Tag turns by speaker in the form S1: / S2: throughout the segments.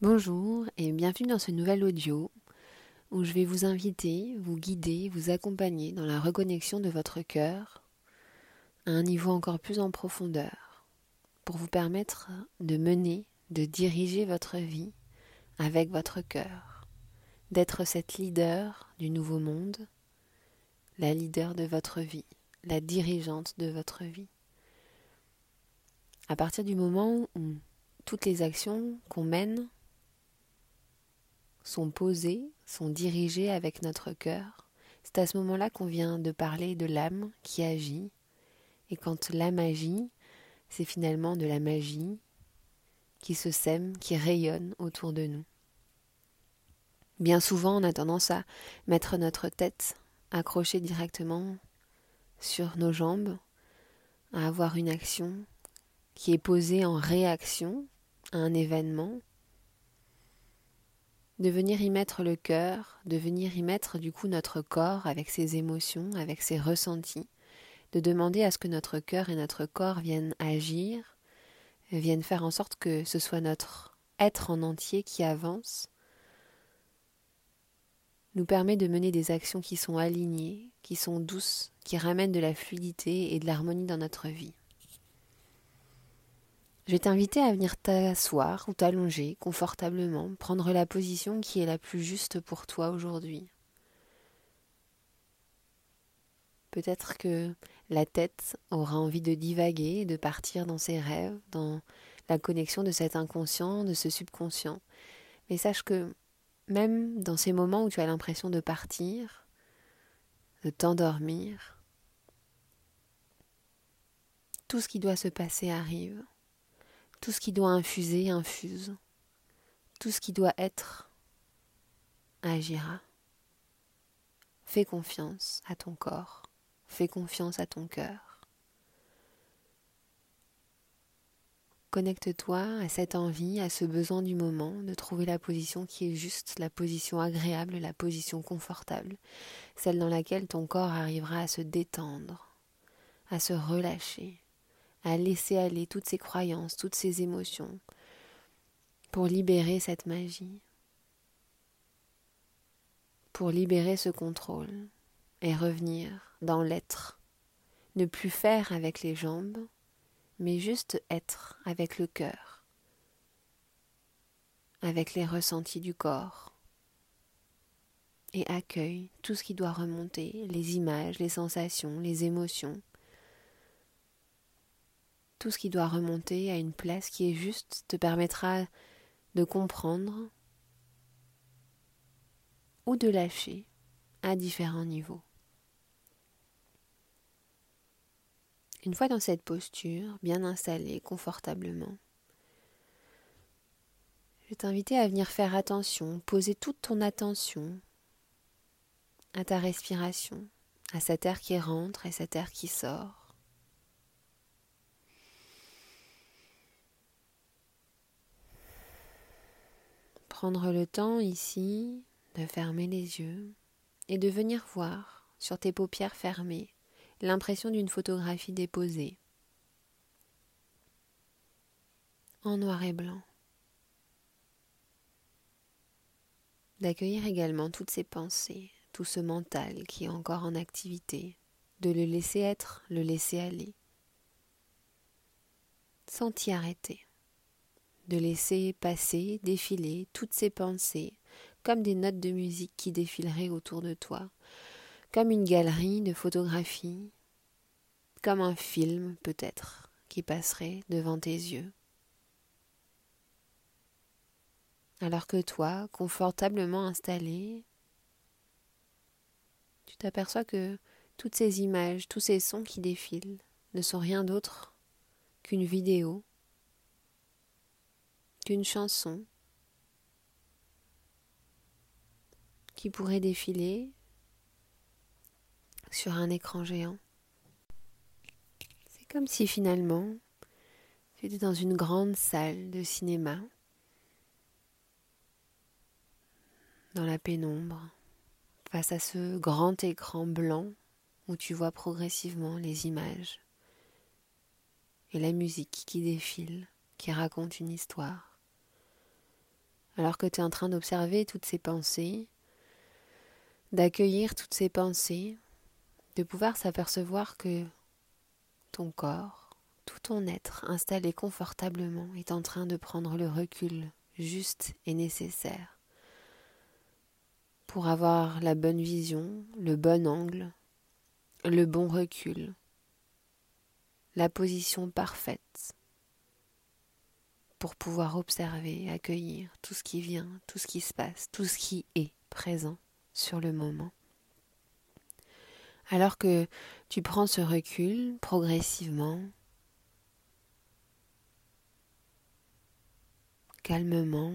S1: Bonjour et bienvenue dans ce nouvel audio où je vais vous inviter, vous guider, vous accompagner dans la reconnexion de votre cœur à un niveau encore plus en profondeur pour vous permettre de mener, de diriger votre vie avec votre cœur, d'être cette leader du nouveau monde, la leader de votre vie, la dirigeante de votre vie. À partir du moment où toutes les actions qu'on mène sont posées, sont dirigées avec notre cœur, c'est à ce moment-là qu'on vient de parler de l'âme qui agit. Et quand l'âme agit, c'est finalement de la magie qui se sème, qui rayonne autour de nous. Bien souvent, on a tendance à mettre notre tête accrochée directement sur nos jambes, à avoir une action qui est posée en réaction à un événement, de venir y mettre le cœur, de venir y mettre du coup notre corps avec ses émotions, avec ses ressentis, de demander à ce que notre cœur et notre corps viennent agir, viennent faire en sorte que ce soit notre être en entier qui avance, nous permet de mener des actions qui sont alignées, qui sont douces, qui ramènent de la fluidité et de l'harmonie dans notre vie. Je vais t'inviter à venir t'asseoir ou t'allonger confortablement, prendre la position qui est la plus juste pour toi aujourd'hui. Peut-être que la tête aura envie de divaguer, de partir dans ses rêves, dans la connexion de cet inconscient, de ce subconscient. Mais sache que même dans ces moments où tu as l'impression de partir, de t'endormir, tout ce qui doit se passer arrive. Tout ce qui doit infuser infuse. Tout ce qui doit être agira. Fais confiance à ton corps. Fais confiance à ton cœur. Connecte-toi à cette envie, à ce besoin du moment de trouver la position qui est juste, la position agréable, la position confortable, celle dans laquelle ton corps arrivera à se détendre, à se relâcher, à laisser aller toutes ces croyances, toutes ces émotions, pour libérer cette magie, pour libérer ce contrôle et revenir dans l'être, ne plus faire avec les jambes, mais juste être avec le cœur, avec les ressentis du corps, et accueille tout ce qui doit remonter, les images, les sensations, les émotions, tout ce qui doit remonter à une place qui est juste te permettra de comprendre ou de lâcher à différents niveaux. Une fois dans cette posture, bien installée confortablement, je vais t'inviter à venir faire attention, poser toute ton attention à ta respiration, à cet air qui rentre et cet air qui sort. Prendre le temps ici de fermer les yeux et de venir voir sur tes paupières fermées l'impression d'une photographie déposée en noir et blanc. D'accueillir également toutes ces pensées, tout ce mental qui est encore en activité, de le laisser être, le laisser aller, sans t'y arrêter de laisser passer, défiler toutes ces pensées, comme des notes de musique qui défileraient autour de toi, comme une galerie de photographies, comme un film peut-être qui passerait devant tes yeux. Alors que toi, confortablement installé, tu t'aperçois que toutes ces images, tous ces sons qui défilent ne sont rien d'autre qu'une vidéo une chanson qui pourrait défiler sur un écran géant. C'est comme si finalement tu étais dans une grande salle de cinéma, dans la pénombre, face à ce grand écran blanc où tu vois progressivement les images et la musique qui défile, qui raconte une histoire alors que tu es en train d'observer toutes ces pensées, d'accueillir toutes ces pensées, de pouvoir s'apercevoir que ton corps, tout ton être installé confortablement est en train de prendre le recul juste et nécessaire pour avoir la bonne vision, le bon angle, le bon recul, la position parfaite pour pouvoir observer, accueillir tout ce qui vient, tout ce qui se passe, tout ce qui est présent sur le moment. Alors que tu prends ce recul progressivement, calmement,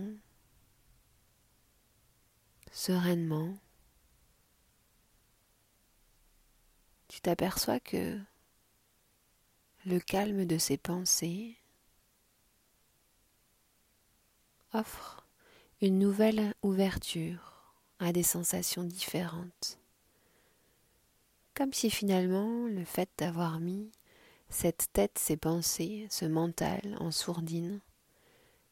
S1: sereinement, tu t'aperçois que le calme de ces pensées offre une nouvelle ouverture à des sensations différentes. Comme si finalement le fait d'avoir mis cette tête, ces pensées, ce mental en sourdine,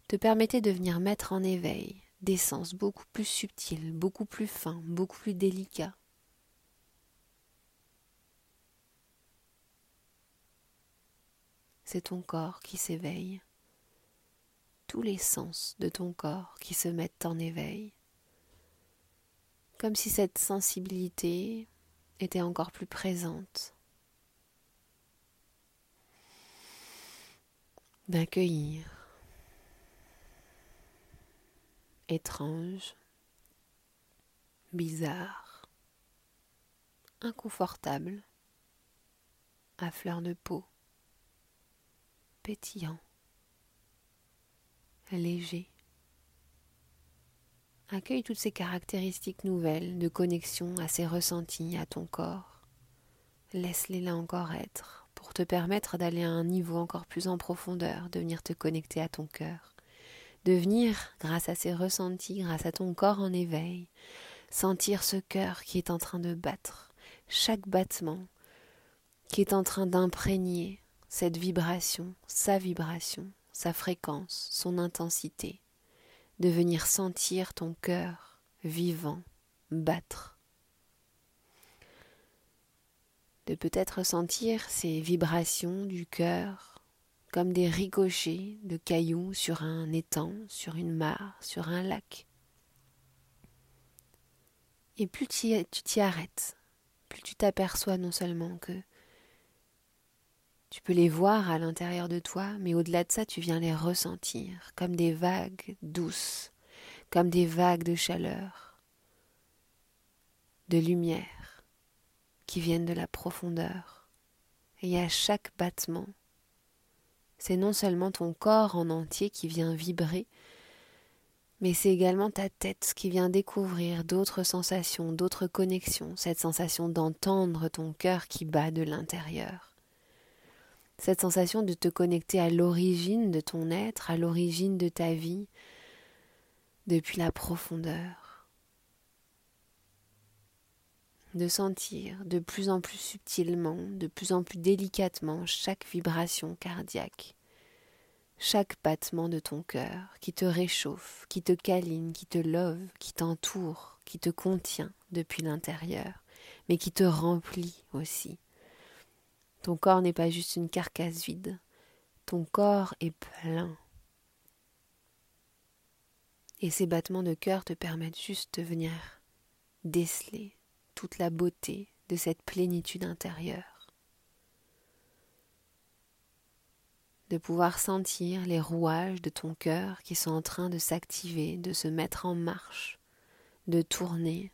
S1: te permettait de venir mettre en éveil des sens beaucoup plus subtils, beaucoup plus fins, beaucoup plus délicats. C'est ton corps qui s'éveille, tous les sens de ton corps qui se mettent en éveil, comme si cette sensibilité était encore plus présente, d'accueillir. Étrange, bizarre, inconfortable, à fleur de peau, pétillant, léger. Accueille toutes ces caractéristiques nouvelles de connexion à ces ressentis, à ton corps. Laisse-les là encore être pour te permettre d'aller à un niveau encore plus en profondeur, de venir te connecter à ton cœur de venir, grâce à ces ressentis, grâce à ton corps en éveil, sentir ce cœur qui est en train de battre, chaque battement qui est en train d'imprégner cette vibration, sa vibration, sa fréquence, son intensité, de venir sentir ton cœur vivant battre, de peut-être sentir ces vibrations du cœur comme des ricochets de cailloux sur un étang, sur une mare, sur un lac. Et plus tu t'y arrêtes, plus tu t'aperçois non seulement que tu peux les voir à l'intérieur de toi, mais au-delà de ça, tu viens les ressentir comme des vagues douces, comme des vagues de chaleur, de lumière qui viennent de la profondeur. Et à chaque battement, c'est non seulement ton corps en entier qui vient vibrer, mais c'est également ta tête qui vient découvrir d'autres sensations, d'autres connexions, cette sensation d'entendre ton cœur qui bat de l'intérieur. Cette sensation de te connecter à l'origine de ton être, à l'origine de ta vie, depuis la profondeur. De sentir de plus en plus subtilement, de plus en plus délicatement chaque vibration cardiaque chaque battement de ton cœur qui te réchauffe, qui te câline, qui te love, qui t'entoure, qui te contient depuis l'intérieur, mais qui te remplit aussi. Ton corps n'est pas juste une carcasse vide, ton corps est plein. Et ces battements de cœur te permettent juste de venir déceler toute la beauté de cette plénitude intérieure. de pouvoir sentir les rouages de ton cœur qui sont en train de s'activer, de se mettre en marche, de tourner,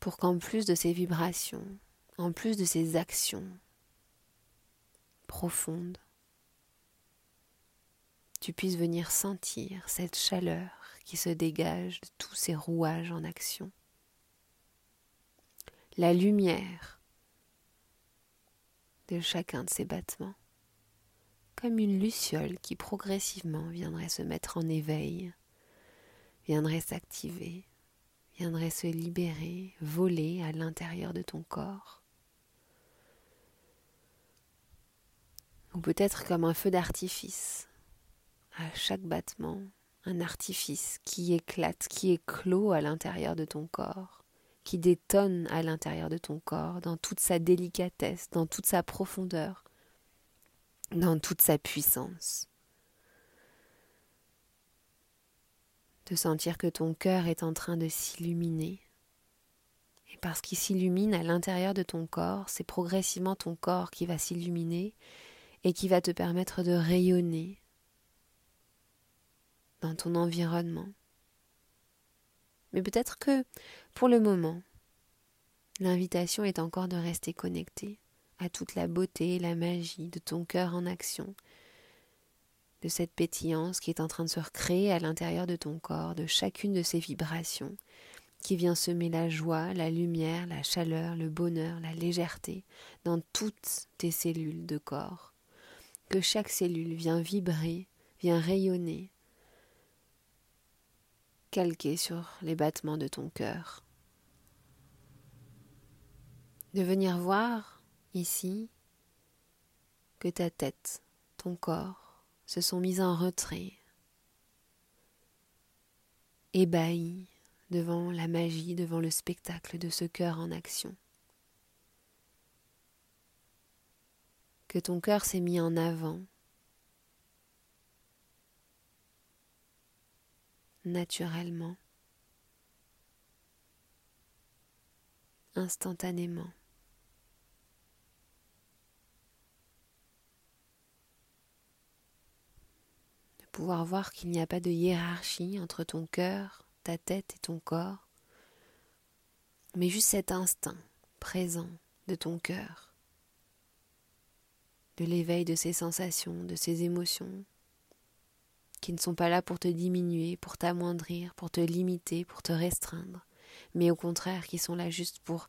S1: pour qu'en plus de ces vibrations, en plus de ces actions profondes, tu puisses venir sentir cette chaleur qui se dégage de tous ces rouages en action. La lumière de chacun de ces battements, comme une luciole qui progressivement viendrait se mettre en éveil, viendrait s'activer, viendrait se libérer, voler à l'intérieur de ton corps. Ou peut-être comme un feu d'artifice, à chaque battement un artifice qui éclate, qui éclot à l'intérieur de ton corps, qui détonne à l'intérieur de ton corps, dans toute sa délicatesse, dans toute sa profondeur, dans toute sa puissance. De sentir que ton cœur est en train de s'illuminer. Et parce qu'il s'illumine à l'intérieur de ton corps, c'est progressivement ton corps qui va s'illuminer et qui va te permettre de rayonner dans ton environnement. Mais peut-être que, pour le moment, l'invitation est encore de rester connecté à toute la beauté et la magie de ton cœur en action, de cette pétillance qui est en train de se recréer à l'intérieur de ton corps, de chacune de ces vibrations, qui vient semer la joie, la lumière, la chaleur, le bonheur, la légèreté dans toutes tes cellules de corps, que chaque cellule vient vibrer, vient rayonner, calqué sur les battements de ton cœur. De venir voir ici que ta tête, ton corps se sont mis en retrait, ébahis devant la magie, devant le spectacle de ce cœur en action. Que ton cœur s'est mis en avant. Naturellement, instantanément. De pouvoir voir qu'il n'y a pas de hiérarchie entre ton cœur, ta tête et ton corps, mais juste cet instinct présent de ton cœur, de l'éveil de ses sensations, de ses émotions, qui ne sont pas là pour te diminuer, pour t'amoindrir, pour te limiter, pour te restreindre, mais au contraire qui sont là juste pour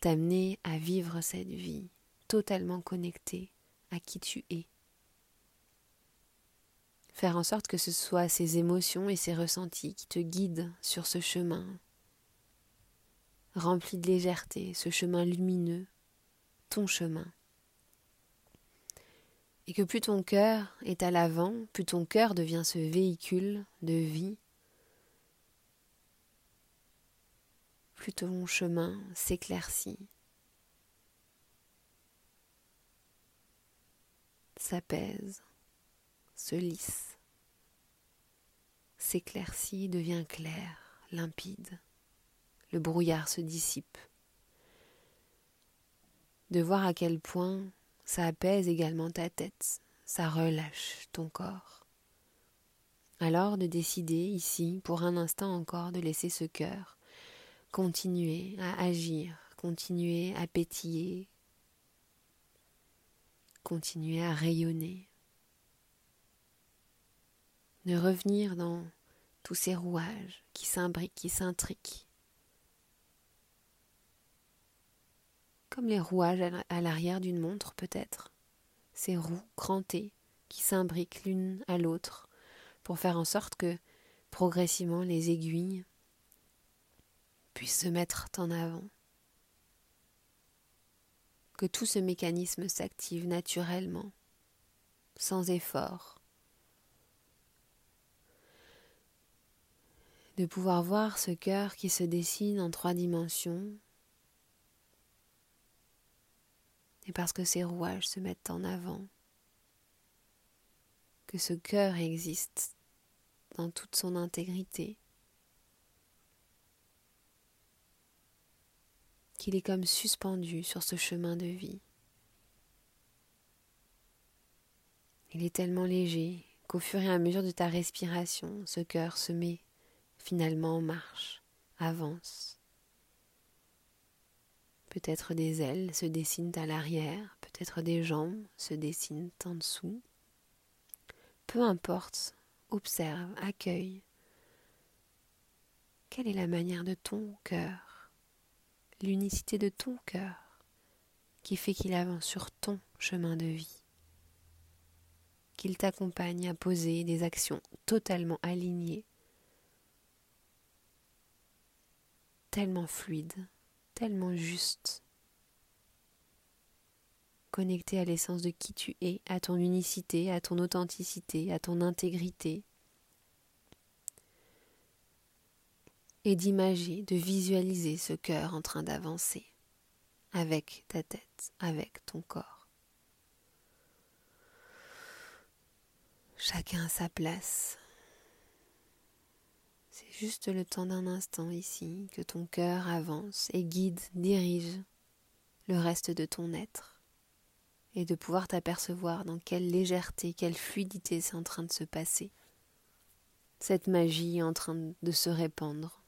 S1: t'amener à vivre cette vie totalement connectée à qui tu es. Faire en sorte que ce soit ces émotions et ces ressentis qui te guident sur ce chemin rempli de légèreté, ce chemin lumineux, ton chemin et que plus ton cœur est à l'avant, plus ton cœur devient ce véhicule de vie, plus ton chemin s'éclaircit, s'apaise, se lisse, s'éclaircit, devient clair, limpide, le brouillard se dissipe. De voir à quel point ça apaise également ta tête, ça relâche ton corps. Alors de décider ici, pour un instant encore, de laisser ce cœur continuer à agir, continuer à pétiller, continuer à rayonner. De revenir dans tous ces rouages qui s'imbriquent, qui s'intriquent, comme les rouages à l'arrière d'une montre peut-être, ces roues crantées qui s'imbriquent l'une à l'autre pour faire en sorte que progressivement les aiguilles puissent se mettre en avant, que tout ce mécanisme s'active naturellement, sans effort, de pouvoir voir ce cœur qui se dessine en trois dimensions et parce que ces rouages se mettent en avant, que ce cœur existe dans toute son intégrité, qu'il est comme suspendu sur ce chemin de vie. Il est tellement léger qu'au fur et à mesure de ta respiration, ce cœur se met finalement en marche, avance, Peut-être des ailes se dessinent à l'arrière, peut-être des jambes se dessinent en dessous. Peu importe, observe, accueille. Quelle est la manière de ton cœur, l'unicité de ton cœur qui fait qu'il avance sur ton chemin de vie, qu'il t'accompagne à poser des actions totalement alignées, tellement fluides tellement juste connecter à l'essence de qui tu es, à ton unicité, à ton authenticité, à ton intégrité, et d'imager, de visualiser ce cœur en train d'avancer avec ta tête, avec ton corps. Chacun à sa place. C'est juste le temps d'un instant ici que ton cœur avance et guide, dirige le reste de ton être et de pouvoir t'apercevoir dans quelle légèreté, quelle fluidité c'est en train de se passer. Cette magie en train de se répandre.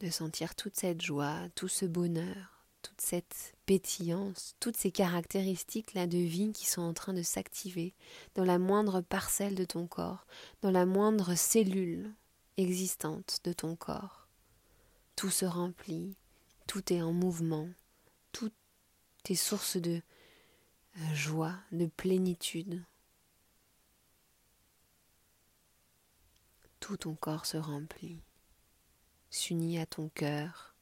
S1: De sentir toute cette joie, tout ce bonheur, toute cette pétillance, toutes ces caractéristiques là de vie qui sont en train de s'activer dans la moindre parcelle de ton corps, dans la moindre cellule existante de ton corps. Tout se remplit, tout est en mouvement, tout est source de euh, joie, de plénitude. Tout ton corps se remplit, s'unit à ton cœur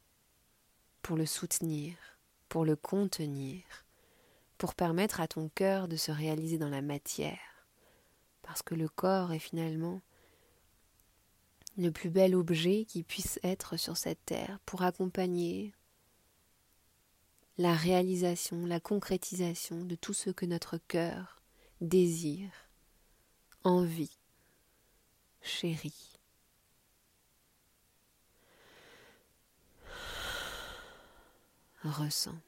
S1: pour le soutenir, pour le contenir, pour permettre à ton cœur de se réaliser dans la matière, parce que le corps est finalement le plus bel objet qui puisse être sur cette terre pour accompagner la réalisation, la concrétisation de tout ce que notre cœur désire, envie, chérit. Ressent.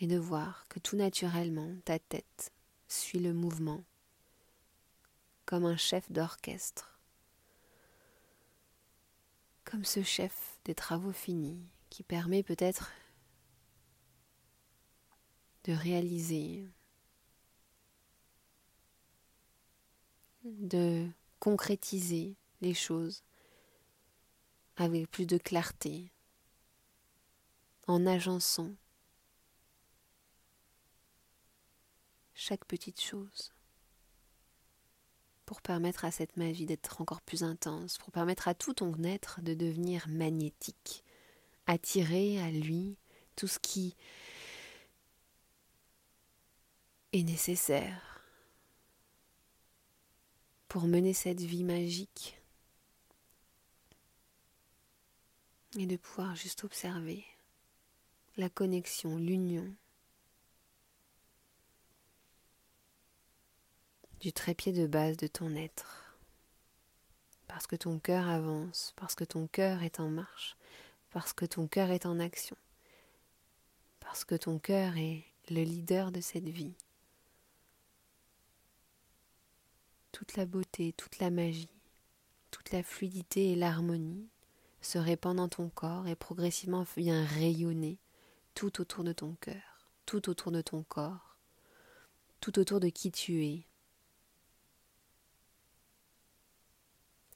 S1: Et de voir que tout naturellement ta tête suit le mouvement comme un chef d'orchestre, comme ce chef des travaux finis qui permet peut-être de réaliser, de concrétiser les choses avec plus de clarté, en agençant chaque petite chose pour permettre à cette magie d'être encore plus intense, pour permettre à tout ton être de devenir magnétique, attirer à lui tout ce qui est nécessaire pour mener cette vie magique et de pouvoir juste observer la connexion, l'union du trépied de base de ton être. Parce que ton cœur avance, parce que ton cœur est en marche, parce que ton cœur est en action, parce que ton cœur est le leader de cette vie. Toute la beauté, toute la magie, toute la fluidité et l'harmonie se répandent dans ton corps et progressivement vient rayonner tout autour de ton cœur, tout autour de ton corps, tout autour de qui tu es,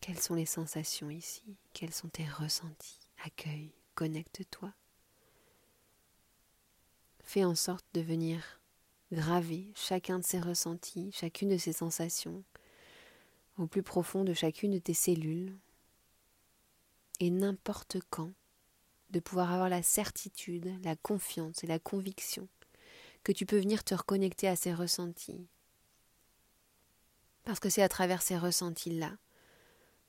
S1: Quelles sont les sensations ici? Quels sont tes ressentis? Accueille, connecte-toi. Fais en sorte de venir graver chacun de ces ressentis, chacune de ces sensations au plus profond de chacune de tes cellules. Et n'importe quand de pouvoir avoir la certitude, la confiance et la conviction que tu peux venir te reconnecter à ces ressentis. Parce que c'est à travers ces ressentis-là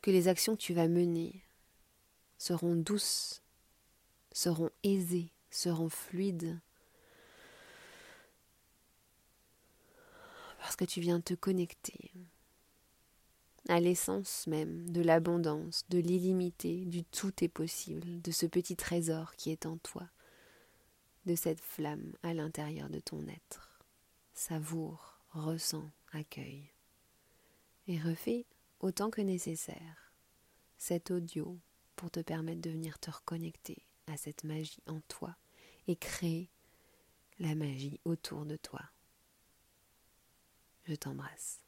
S1: que les actions que tu vas mener seront douces, seront aisées, seront fluides. Parce que tu viens te connecter à l'essence même de l'abondance, de l'illimité, du tout est possible, de ce petit trésor qui est en toi, de cette flamme à l'intérieur de ton être. Savoure, ressens, accueille. Et refais autant que nécessaire cet audio pour te permettre de venir te reconnecter à cette magie en toi et créer la magie autour de toi. Je t'embrasse.